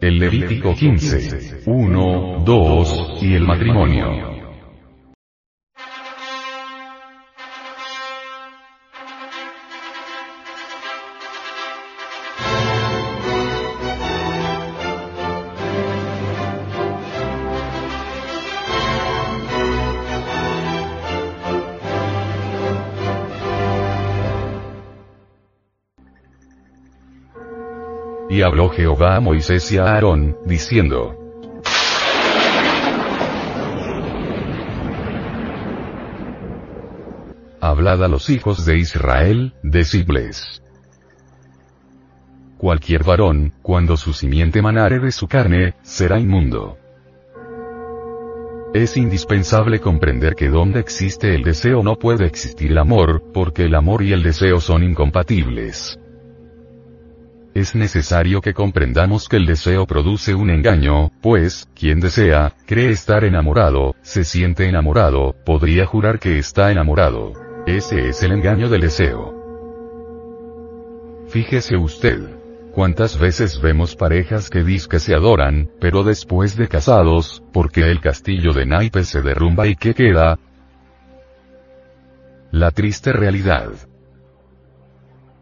El Levítico 15. 1, 2, y el matrimonio. Habló Jehová a Moisés y a Aarón, diciendo, Hablad a los hijos de Israel, decidles. Cualquier varón, cuando su simiente manare de su carne, será inmundo. Es indispensable comprender que donde existe el deseo no puede existir el amor, porque el amor y el deseo son incompatibles. Es necesario que comprendamos que el deseo produce un engaño, pues, quien desea, cree estar enamorado, se siente enamorado, podría jurar que está enamorado. Ese es el engaño del deseo. Fíjese usted. ¿Cuántas veces vemos parejas que que se adoran, pero después de casados, porque el castillo de naipes se derrumba y qué queda? La triste realidad.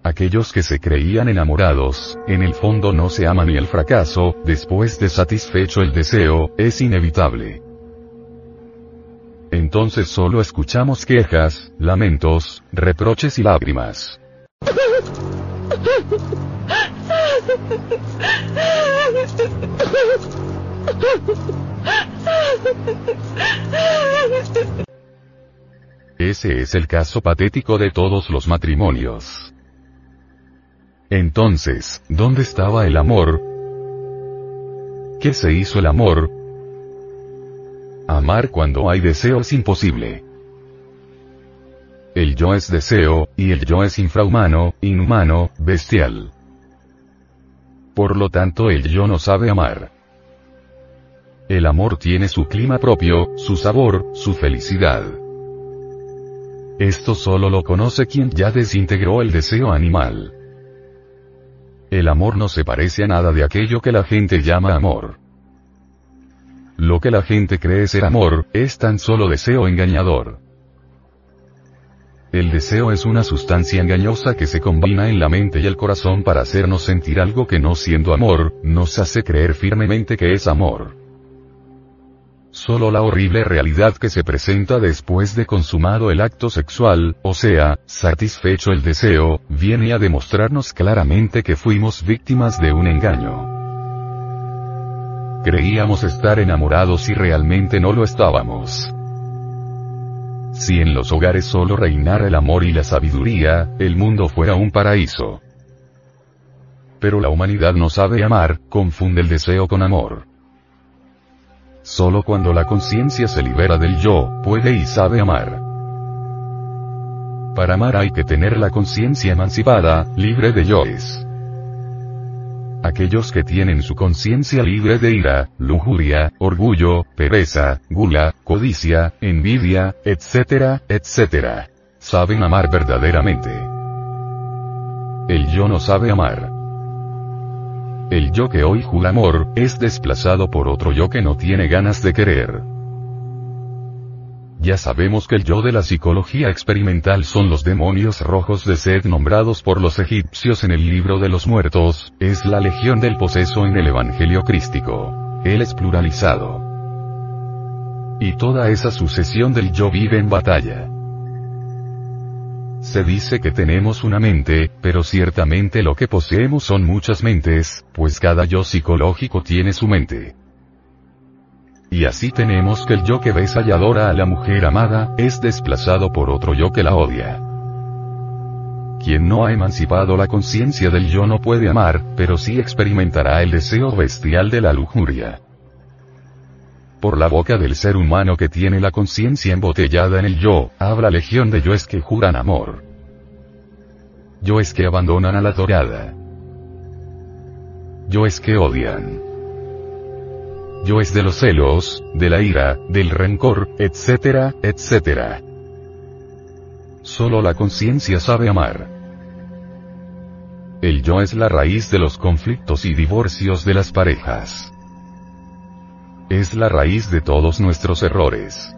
Aquellos que se creían enamorados, en el fondo no se aman y el fracaso, después de satisfecho el deseo, es inevitable. Entonces solo escuchamos quejas, lamentos, reproches y lágrimas. Ese es el caso patético de todos los matrimonios. Entonces, ¿dónde estaba el amor? ¿Qué se hizo el amor? Amar cuando hay deseo es imposible. El yo es deseo, y el yo es infrahumano, inhumano, bestial. Por lo tanto el yo no sabe amar. El amor tiene su clima propio, su sabor, su felicidad. Esto solo lo conoce quien ya desintegró el deseo animal. El amor no se parece a nada de aquello que la gente llama amor. Lo que la gente cree ser amor, es tan solo deseo engañador. El deseo es una sustancia engañosa que se combina en la mente y el corazón para hacernos sentir algo que no siendo amor, nos hace creer firmemente que es amor. Solo la horrible realidad que se presenta después de consumado el acto sexual, o sea, satisfecho el deseo, viene a demostrarnos claramente que fuimos víctimas de un engaño. Creíamos estar enamorados y realmente no lo estábamos. Si en los hogares solo reinara el amor y la sabiduría, el mundo fuera un paraíso. Pero la humanidad no sabe amar, confunde el deseo con amor. Solo cuando la conciencia se libera del yo, puede y sabe amar. Para amar hay que tener la conciencia emancipada, libre de yoes. Aquellos que tienen su conciencia libre de ira, lujuria, orgullo, pereza, gula, codicia, envidia, etcétera, etcétera. Saben amar verdaderamente. El yo no sabe amar. El yo que hoy jura amor, es desplazado por otro yo que no tiene ganas de querer. Ya sabemos que el yo de la psicología experimental son los demonios rojos de sed nombrados por los egipcios en el libro de los muertos, es la legión del poseso en el Evangelio crístico. Él es pluralizado. Y toda esa sucesión del yo vive en batalla. Se dice que tenemos una mente, pero ciertamente lo que poseemos son muchas mentes, pues cada yo psicológico tiene su mente. Y así tenemos que el yo que besa y adora a la mujer amada, es desplazado por otro yo que la odia. Quien no ha emancipado la conciencia del yo no puede amar, pero sí experimentará el deseo bestial de la lujuria. Por la boca del ser humano que tiene la conciencia embotellada en el yo, habla legión de yoes que juran amor. Yoes que abandonan a la dorada. Yoes que odian. Yoes de los celos, de la ira, del rencor, etcétera, etcétera. Solo la conciencia sabe amar. el yo es la raíz de los conflictos y divorcios de las parejas. Es la raíz de todos nuestros errores.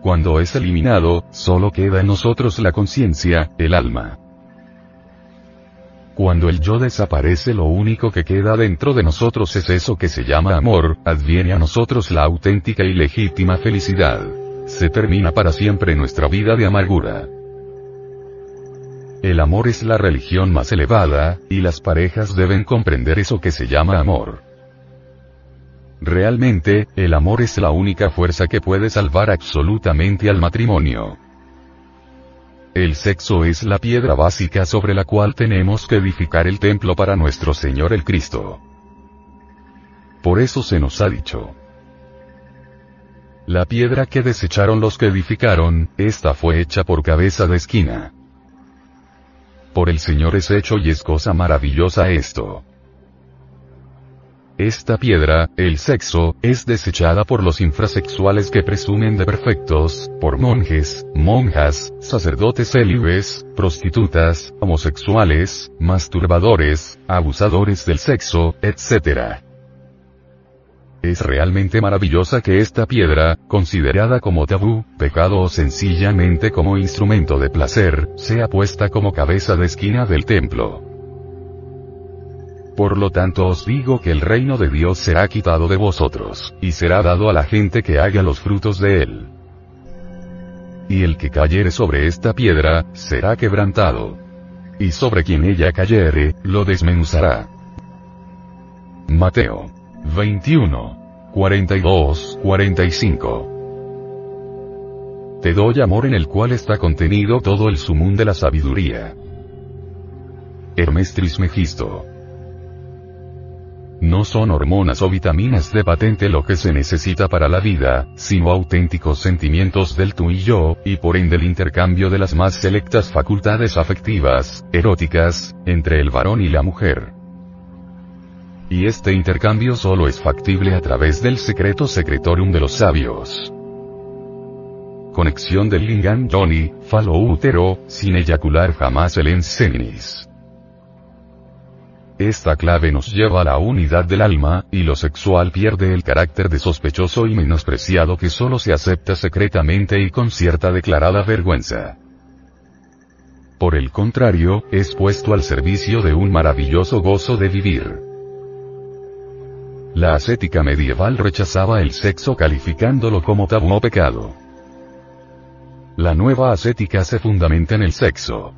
Cuando es eliminado, solo queda en nosotros la conciencia, el alma. Cuando el yo desaparece lo único que queda dentro de nosotros es eso que se llama amor, adviene a nosotros la auténtica y legítima felicidad. Se termina para siempre nuestra vida de amargura. El amor es la religión más elevada, y las parejas deben comprender eso que se llama amor. Realmente, el amor es la única fuerza que puede salvar absolutamente al matrimonio. El sexo es la piedra básica sobre la cual tenemos que edificar el templo para nuestro Señor el Cristo. Por eso se nos ha dicho. La piedra que desecharon los que edificaron, esta fue hecha por cabeza de esquina. Por el Señor es hecho y es cosa maravillosa esto. Esta piedra, el sexo, es desechada por los infrasexuales que presumen de perfectos, por monjes, monjas, sacerdotes célibes, prostitutas, homosexuales, masturbadores, abusadores del sexo, etc. Es realmente maravillosa que esta piedra, considerada como tabú, pecado o sencillamente como instrumento de placer, sea puesta como cabeza de esquina del templo. Por lo tanto os digo que el reino de Dios será quitado de vosotros, y será dado a la gente que haga los frutos de él. Y el que cayere sobre esta piedra, será quebrantado. Y sobre quien ella cayere, lo desmenuzará. Mateo 21, 42, 45. Te doy amor en el cual está contenido todo el sumún de la sabiduría. Hermes Trismegisto. No son hormonas o vitaminas de patente lo que se necesita para la vida, sino auténticos sentimientos del tú y yo, y por ende el intercambio de las más selectas facultades afectivas, eróticas, entre el varón y la mujer. Y este intercambio solo es factible a través del secreto secretorium de los sabios. Conexión del lingam Johnny, falo útero, sin eyacular jamás el enseninis. Esta clave nos lleva a la unidad del alma, y lo sexual pierde el carácter de sospechoso y menospreciado que solo se acepta secretamente y con cierta declarada vergüenza. Por el contrario, es puesto al servicio de un maravilloso gozo de vivir. La ascética medieval rechazaba el sexo calificándolo como tabú o pecado. La nueva ascética se fundamenta en el sexo.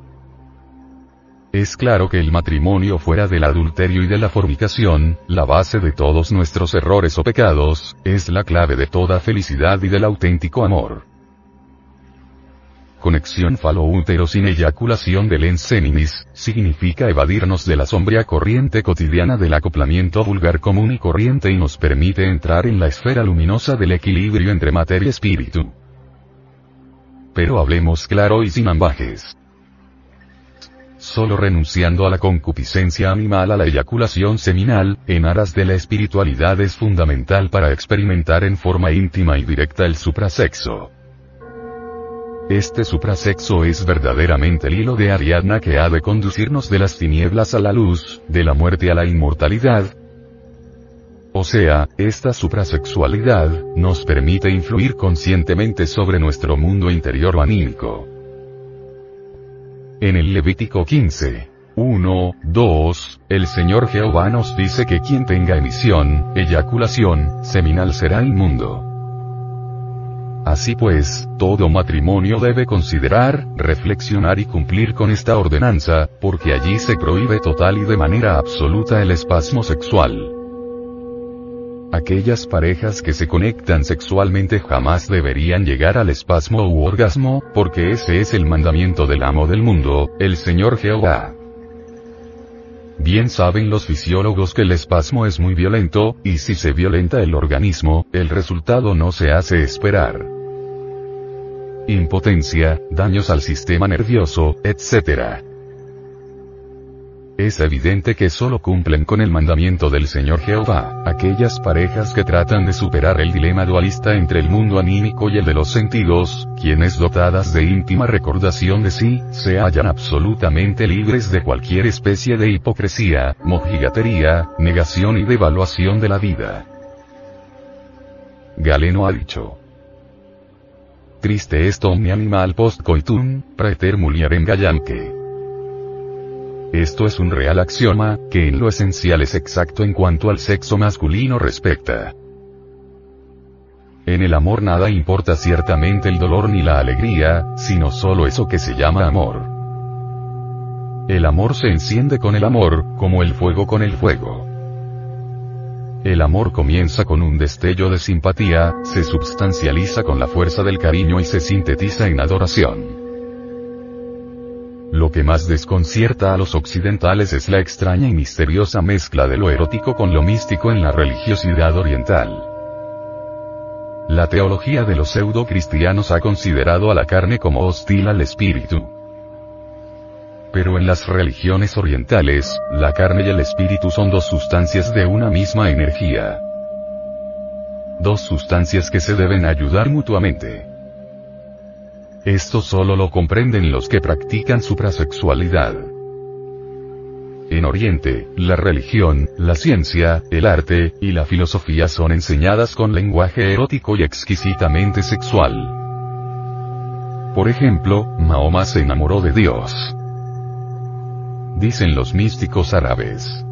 Es claro que el matrimonio fuera del adulterio y de la fornicación, la base de todos nuestros errores o pecados, es la clave de toda felicidad y del auténtico amor. Conexión falo-útero sin eyaculación del enseninis, significa evadirnos de la sombría corriente cotidiana del acoplamiento vulgar común y corriente y nos permite entrar en la esfera luminosa del equilibrio entre materia y espíritu. Pero hablemos claro y sin ambajes. Solo renunciando a la concupiscencia animal a la eyaculación seminal, en aras de la espiritualidad es fundamental para experimentar en forma íntima y directa el suprasexo. Este suprasexo es verdaderamente el hilo de Ariadna que ha de conducirnos de las tinieblas a la luz, de la muerte a la inmortalidad. O sea, esta suprasexualidad, nos permite influir conscientemente sobre nuestro mundo interior o anímico. En el Levítico 15. 1, 2, el Señor Jehová nos dice que quien tenga emisión, eyaculación, seminal será inmundo. Así pues, todo matrimonio debe considerar, reflexionar y cumplir con esta ordenanza, porque allí se prohíbe total y de manera absoluta el espasmo sexual. Aquellas parejas que se conectan sexualmente jamás deberían llegar al espasmo u orgasmo, porque ese es el mandamiento del amo del mundo, el Señor Jehová. Bien saben los fisiólogos que el espasmo es muy violento, y si se violenta el organismo, el resultado no se hace esperar. Impotencia, daños al sistema nervioso, etc. es evidente que solo cumplen con el mandamiento del Señor Jehová, aquellas parejas que tratan de superar el dilema dualista entre el mundo anímico y el de los sentidos, quienes dotadas de íntima recordación de sí, se hallan absolutamente libres de cualquier especie de hipocresía, mojigatería, negación y devaluación de la vida. Galeno ha dicho. Triste esto mi animal post coitum, praeter mulierem gallanque. Esto es un real axioma, que en lo esencial es exacto en cuanto al sexo masculino respecta. En el amor nada importa ciertamente el dolor ni la alegría, sino solo eso que se llama amor. El amor se enciende con el amor, como el fuego con el fuego. El amor comienza con un destello de simpatía, se substancializa con la fuerza del cariño y se sintetiza en adoración. Lo que más desconcierta a los occidentales es la extraña y misteriosa mezcla de lo erótico con lo místico en la religiosidad oriental. La teología de los pseudo-cristianos ha considerado a la carne como hostil al espíritu. Pero en las religiones orientales, la carne y el espíritu son dos sustancias de una misma energía. Dos sustancias que se deben ayudar mutuamente. Esto solo lo comprenden los que practican suprasexualidad. En Oriente, la religión, la ciencia, el arte, y la filosofía son enseñadas con lenguaje erótico y exquisitamente sexual. Por ejemplo, Mahoma se enamoró de Dios. Dicen los místicos árabes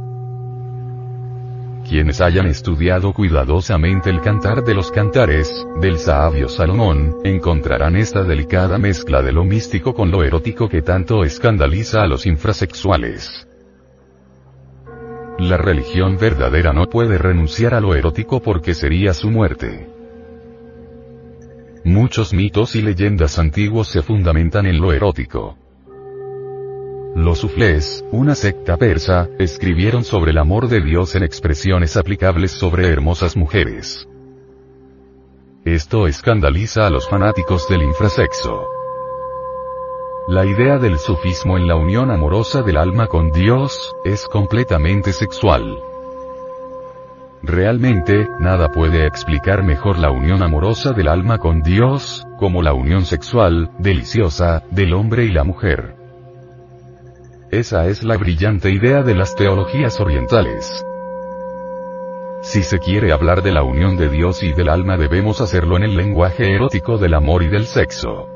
quienes hayan estudiado cuidadosamente el cantar de los cantares, del sabio Salomón, encontrarán esta delicada mezcla de lo místico con lo erótico que tanto escandaliza a los infrasexuales. La religión verdadera no puede renunciar a lo erótico porque sería su muerte. Muchos mitos y leyendas antiguos se fundamentan en lo erótico. Los suflés, una secta persa, escribieron sobre el amor de Dios en expresiones aplicables sobre hermosas mujeres. Esto escandaliza a los fanáticos del infrasexo. La idea del sufismo en la unión amorosa del alma con Dios, es completamente sexual. Realmente, nada puede explicar mejor la unión amorosa del alma con Dios, como la unión sexual, deliciosa, del hombre y la mujer. Esa es la brillante idea de las teologías orientales. Si se quiere hablar de la unión de Dios y del alma debemos hacerlo en el lenguaje erótico del amor y del sexo.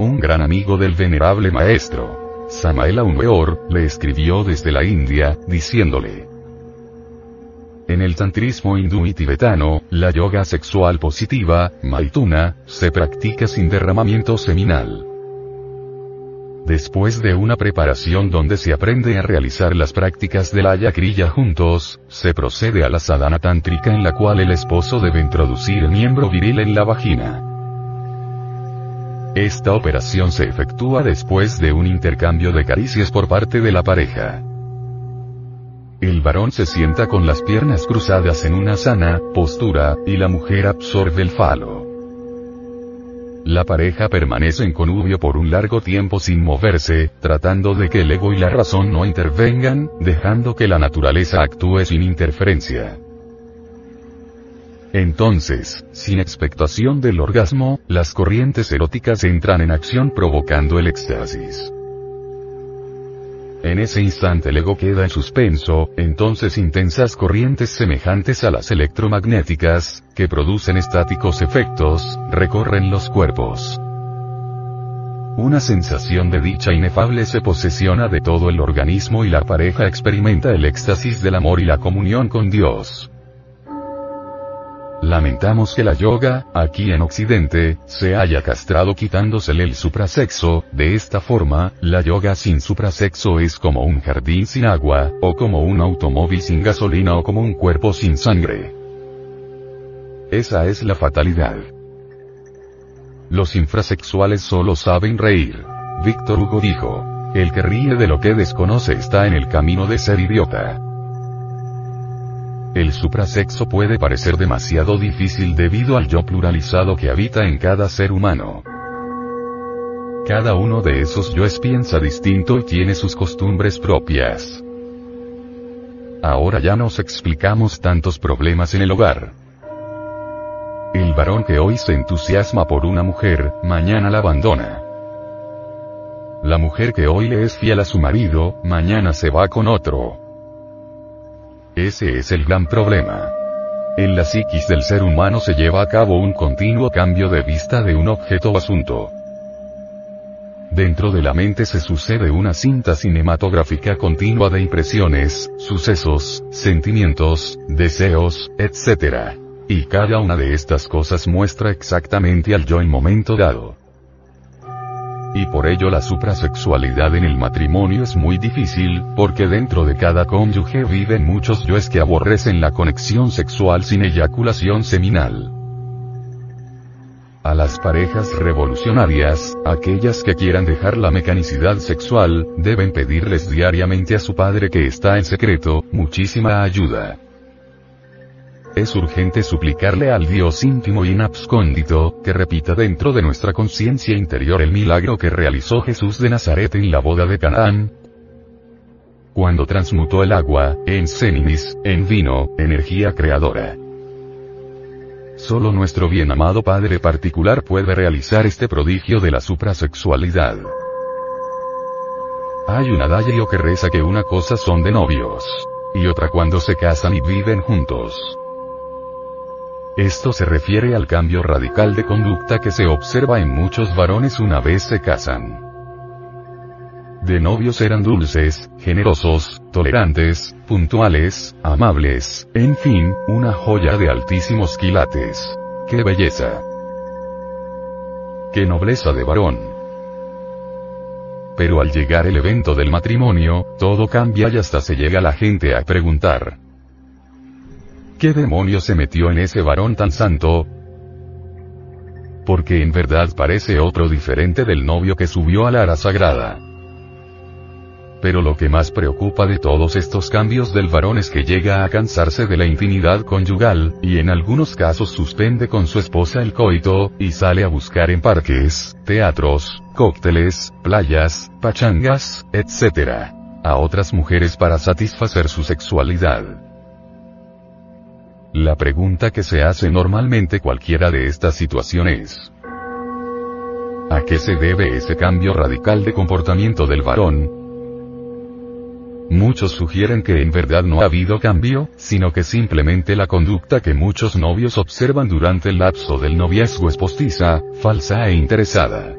Un gran amigo del venerable maestro, Samael Aumeor, le escribió desde la India, diciéndole, en el tantrismo hindú y tibetano, la yoga sexual positiva, Maituna, se practica sin derramamiento seminal. Después de una preparación donde se aprende a realizar las prácticas de la yakrilla juntos, se procede a la sadhana tántrica en la cual el esposo debe introducir el miembro viril en la vagina. Esta operación se efectúa después de un intercambio de caricias por parte de la pareja. El varón se sienta con las piernas cruzadas en una sana postura, y la mujer absorbe el falo. La pareja permanece en connubio por un largo tiempo sin moverse, tratando de que el ego y la razón no intervengan, dejando que la naturaleza actúe sin interferencia. Entonces, sin expectación del orgasmo, las corrientes eróticas entran en acción provocando el éxtasis. En ese instante el ego queda en suspenso, entonces intensas corrientes semejantes a las electromagnéticas, que producen estáticos efectos, recorren los cuerpos. Una sensación de dicha inefable se posesiona de todo el organismo y la pareja experimenta el éxtasis del amor y la comunión con Dios. Lamentamos que la yoga, aquí en Occidente, se haya castrado quitándosele el suprasexo, de esta forma, la yoga sin suprasexo es como un jardín sin agua, o como un automóvil sin gasolina o como un cuerpo sin sangre. Esa es la fatalidad. Los infrasexuales solo saben reír. Víctor Hugo dijo, el que ríe de lo que desconoce está en el camino de ser idiota. El suprasexo puede parecer demasiado difícil debido al yo pluralizado que habita en cada ser humano. Cada uno de esos yoes piensa distinto y tiene sus costumbres propias. Ahora ya nos explicamos tantos problemas en el hogar. El varón que hoy se entusiasma por una mujer, mañana la abandona. La mujer que hoy le es fiel a su marido, mañana se va con otro. Ese es el gran problema. En la psiquis del ser humano se lleva a cabo un continuo cambio de vista de un objeto o asunto. Dentro de la mente se sucede una cinta cinematográfica continua de impresiones, sucesos, sentimientos, deseos, etc. Y cada una de estas cosas muestra exactamente al yo en momento dado. Y por ello la suprasexualidad en el matrimonio es muy difícil, porque dentro de cada cónyuge viven muchos yoes que aborrecen la conexión sexual sin eyaculación seminal. A las parejas revolucionarias, aquellas que quieran dejar la mecanicidad sexual, deben pedirles diariamente a su padre que está en secreto, muchísima ayuda. Es urgente suplicarle al Dios íntimo y inabscóndito, que repita dentro de nuestra conciencia interior el milagro que realizó Jesús de Nazaret en la boda de Canaán, cuando transmutó el agua, en sénimis, en vino, energía creadora. Solo nuestro bien amado Padre particular puede realizar este prodigio de la suprasexualidad. Hay un adagio que reza que una cosa son de novios. Y otra cuando se casan y viven juntos. Esto se refiere al cambio radical de conducta que se observa en muchos varones una vez se casan. De novios eran dulces, generosos, tolerantes, puntuales, amables, en fin, una joya de altísimos quilates. ¡Qué belleza! ¡Qué nobleza de varón! Pero al llegar el evento del matrimonio, todo cambia y hasta se llega la gente a preguntar, ¿Qué demonio se metió en ese varón tan santo? Porque en verdad parece otro diferente del novio que subió a la ara sagrada. Pero lo que más preocupa de todos estos cambios del varón es que llega a cansarse de la intimidad conyugal, y en algunos casos suspende con su esposa el coito, y sale a buscar en parques, teatros, cócteles, playas, pachangas, etc. a otras mujeres para satisfacer su sexualidad. La pregunta que se hace normalmente cualquiera de estas situaciones. ¿A qué se debe ese cambio radical de comportamiento del varón? Muchos sugieren que en verdad no ha habido cambio, sino que simplemente la conducta que muchos novios observan durante el lapso del noviazgo es postiza, falsa e interesada.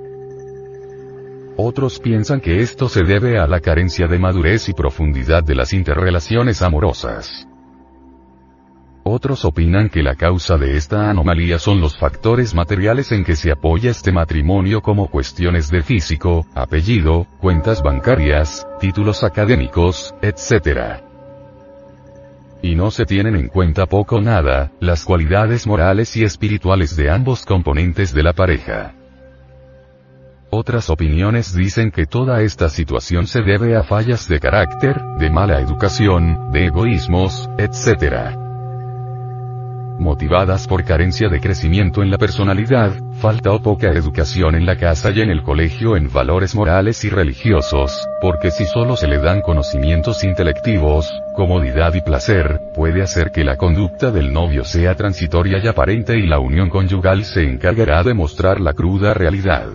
Otros piensan que esto se debe a la carencia de madurez y profundidad de las interrelaciones amorosas. Otros opinan que la causa de esta anomalía son los factores materiales en que se apoya este matrimonio como cuestiones de físico, apellido, cuentas bancarias, títulos académicos, etc. Y no se tienen en cuenta poco o nada, las cualidades morales y espirituales de ambos componentes de la pareja. Otras opiniones dicen que toda esta situación se debe a fallas de carácter, de mala educación, de egoísmos, etc motivadas por carencia de crecimiento en la personalidad, falta o poca educación en la casa y en el colegio en valores morales y religiosos, porque si solo se le dan conocimientos intelectivos, comodidad y placer, puede hacer que la conducta del novio sea transitoria y aparente y la unión conyugal se encargará de mostrar la cruda realidad.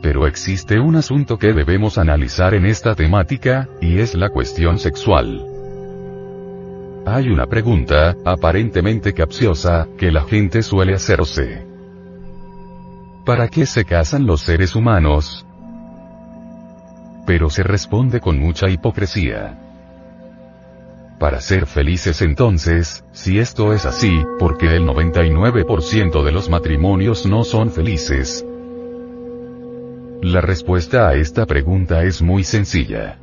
Pero existe un asunto que debemos analizar en esta temática, y es la cuestión sexual. Hay una pregunta, aparentemente capciosa, que la gente suele hacerse. ¿Para qué se casan los seres humanos? Pero se responde con mucha hipocresía. Para ser felices entonces, si esto es así, porque el 99% de los matrimonios no son felices? La respuesta a esta pregunta es muy sencilla.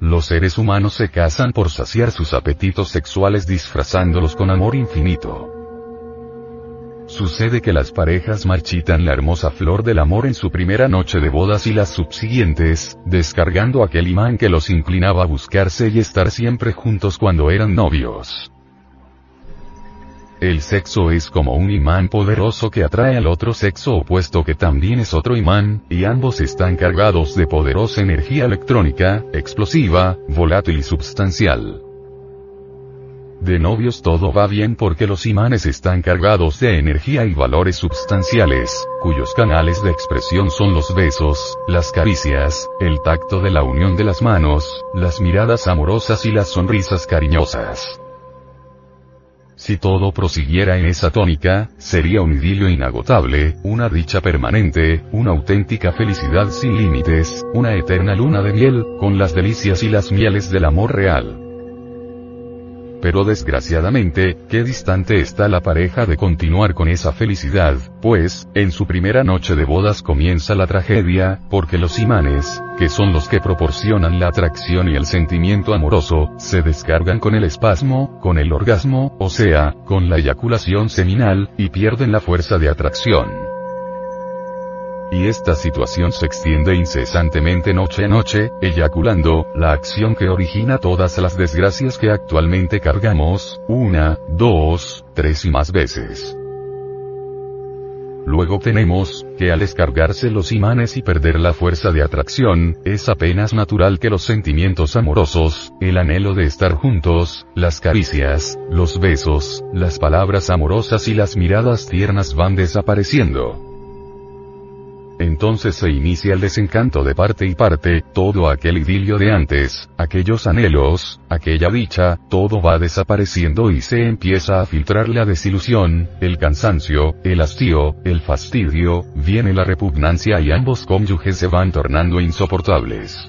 Los seres humanos se casan por saciar sus apetitos sexuales disfrazándolos con amor infinito. Sucede que las parejas marchitan la hermosa flor del amor en su primera noche de bodas y las subsiguientes, descargando aquel imán que los inclinaba a buscarse y estar siempre juntos cuando eran novios. El sexo es como un imán poderoso que atrae al otro sexo opuesto que también es otro imán, y ambos están cargados de poderosa energía electrónica, explosiva, volátil y substancial. De novios todo va bien porque los imanes están cargados de energía y valores substanciales, cuyos canales de expresión son los besos, las caricias, el tacto de la unión de las manos, las miradas amorosas y las sonrisas cariñosas. Si todo prosiguiera en esa tónica, sería un idilio inagotable, una dicha permanente, una auténtica felicidad sin límites, una eterna luna de miel, con las delicias y las mieles del amor real. Pero desgraciadamente, qué distante está la pareja de continuar con esa felicidad, pues, en su primera noche de bodas comienza la tragedia, porque los imanes, que son los que proporcionan la atracción y el sentimiento amoroso, se descargan con el espasmo, con el orgasmo, o sea, con la eyaculación seminal, y pierden la fuerza de atracción. Y esta situación se extiende incesantemente noche a noche, eyaculando, la acción que origina todas las desgracias que actualmente cargamos, una, dos, tres y más veces. Luego tenemos, que al descargarse los imanes y perder la fuerza de atracción, es apenas natural que los sentimientos amorosos, el anhelo de estar juntos, las caricias, los besos, las palabras amorosas y las miradas tiernas van desapareciendo. Entonces se inicia el desencanto de parte y parte, todo aquel idilio de antes, aquellos anhelos, aquella dicha, todo va desapareciendo y se empieza a filtrar la desilusión, el cansancio, el hastío, el fastidio, viene la repugnancia y ambos cónyuges se van tornando insoportables.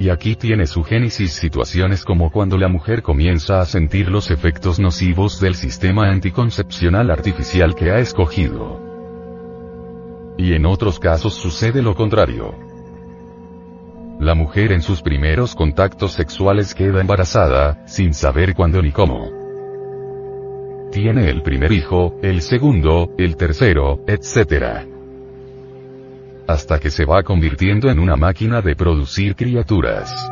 Y aquí tiene su génesis situaciones como cuando la mujer comienza a sentir los efectos nocivos del sistema anticoncepcional artificial que ha escogido. Y en otros casos sucede lo contrario. La mujer en sus primeros contactos sexuales queda embarazada, sin saber cuándo ni cómo. Tiene el primer hijo, el segundo, el tercero, etc. Hasta que se va convirtiendo en una máquina de producir criaturas.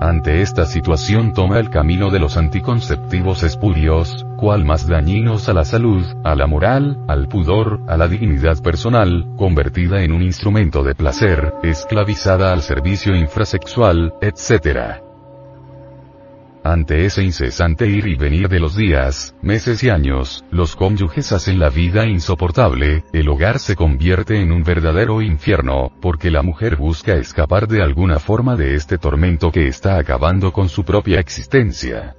Ante esta situación toma el camino de los anticonceptivos espurios, cual más dañinos a la salud, a la moral, al pudor, a la dignidad personal, convertida en un instrumento de placer, esclavizada al servicio infrasexual, etc. Ante ese incesante ir y venir de los días, meses y años, los cónyuges hacen la vida insoportable, el hogar se convierte en un verdadero infierno, porque la mujer busca escapar de alguna forma de este tormento que está acabando con su propia existencia.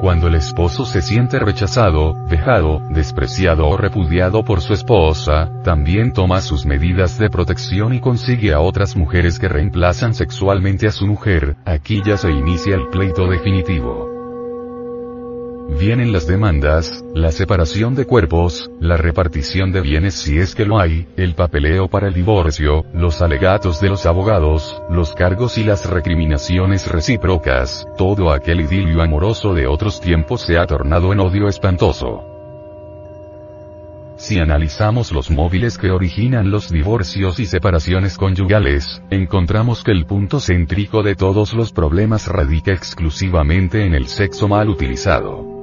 Cuando el esposo se siente rechazado, vejado, despreciado o repudiado por su esposa, también toma sus medidas de protección y consigue a otras mujeres que reemplazan sexualmente a su mujer, aquí ya se inicia el pleito definitivo. Vienen las demandas, la separación de cuerpos, la repartición de bienes si es que lo hay, el papeleo para el divorcio, los alegatos de los abogados, los cargos y las recriminaciones recíprocas, todo aquel idilio amoroso de otros tiempos se ha tornado en odio espantoso. Si analizamos los móviles que originan los divorcios y separaciones conyugales, encontramos que el punto céntrico de todos los problemas radica exclusivamente en el sexo mal utilizado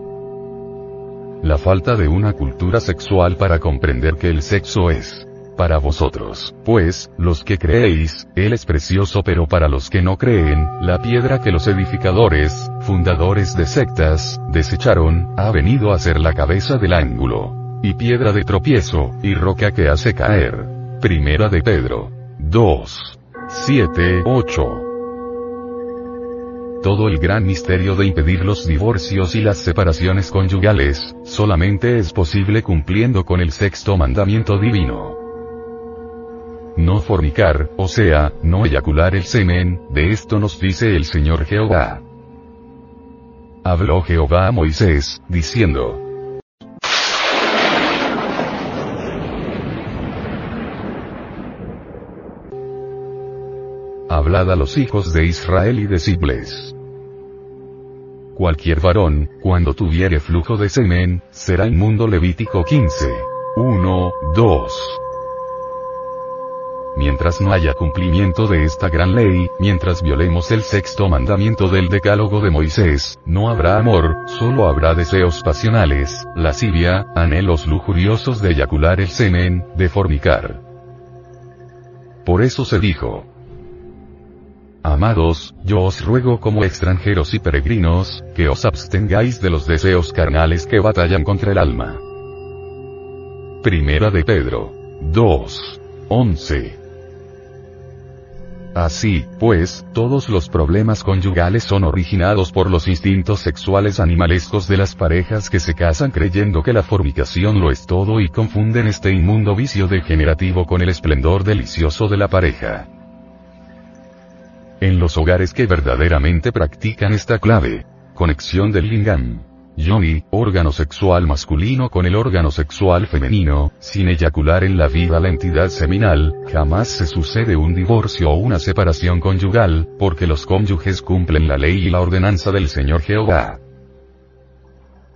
la falta de una cultura sexual para comprender que el sexo es para vosotros, pues, los que creéis, Él es precioso pero para los que no creen, la piedra que los edificadores, fundadores de sectas, desecharon, ha venido a ser la cabeza del ángulo. Y piedra de tropiezo, y roca que hace caer. Primera de Pedro. 2. 7, 8 todo el gran misterio de impedir los divorcios y las separaciones conyugales, solamente es posible cumpliendo con el sexto mandamiento divino. No fornicar, o sea, no eyacular el semen, de esto nos dice el Señor Jehová. Habló Jehová a Moisés, diciendo, Hablad a los hijos de Israel y decidles. Cualquier varón, cuando tuviere flujo de semen, será inmundo Levítico 15. 1, 2. mientras no haya cumplimiento de esta gran ley, mientras violemos el sexto mandamiento del decálogo de Moisés, no habrá amor, solo habrá deseos pasionales, lascivia, anhelos lujuriosos de eyacular el semen, de fornicar. Por eso se dijo, Amados, yo os ruego como extranjeros y peregrinos, que os abstengáis de los deseos carnales que batallan contra el alma. Primera de Pedro. 2. 11. Así, pues, todos los problemas conyugales son originados por los instintos sexuales animalescos de las parejas que se casan creyendo que la fornicación lo es todo y confunden este inmundo vicio degenerativo con el esplendor delicioso de la pareja. En los hogares que verdaderamente practican esta clave, conexión del lingam, yoni, órgano sexual masculino con el órgano sexual femenino, sin eyacular en la vida la entidad seminal, jamás se sucede un divorcio o una separación conyugal, porque los cónyuges cumplen la ley y la ordenanza del Señor Jehová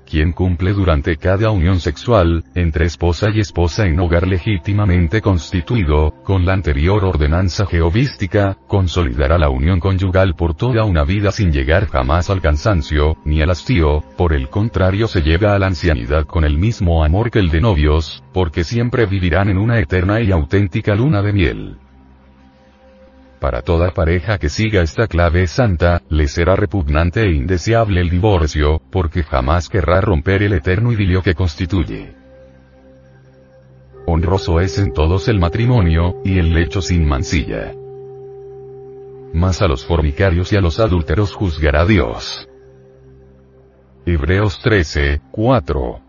quien cumple durante cada unión sexual, entre esposa y esposa en hogar legítimamente constituido, con la anterior ordenanza jehovística, consolidará la unión conyugal por toda una vida sin llegar jamás al cansancio, ni al hastío, por el contrario se llega a la ancianidad con el mismo amor que el de novios, porque siempre vivirán en una eterna y auténtica luna de miel. Para toda pareja que siga esta clave santa, le será repugnante e indeseable el divorcio, porque jamás querrá romper el eterno idilio que constituye. Honroso es en todos el matrimonio, y el lecho sin mancilla. Mas a los fornicarios y a los adúlteros juzgará Dios. Hebreos 13, 4.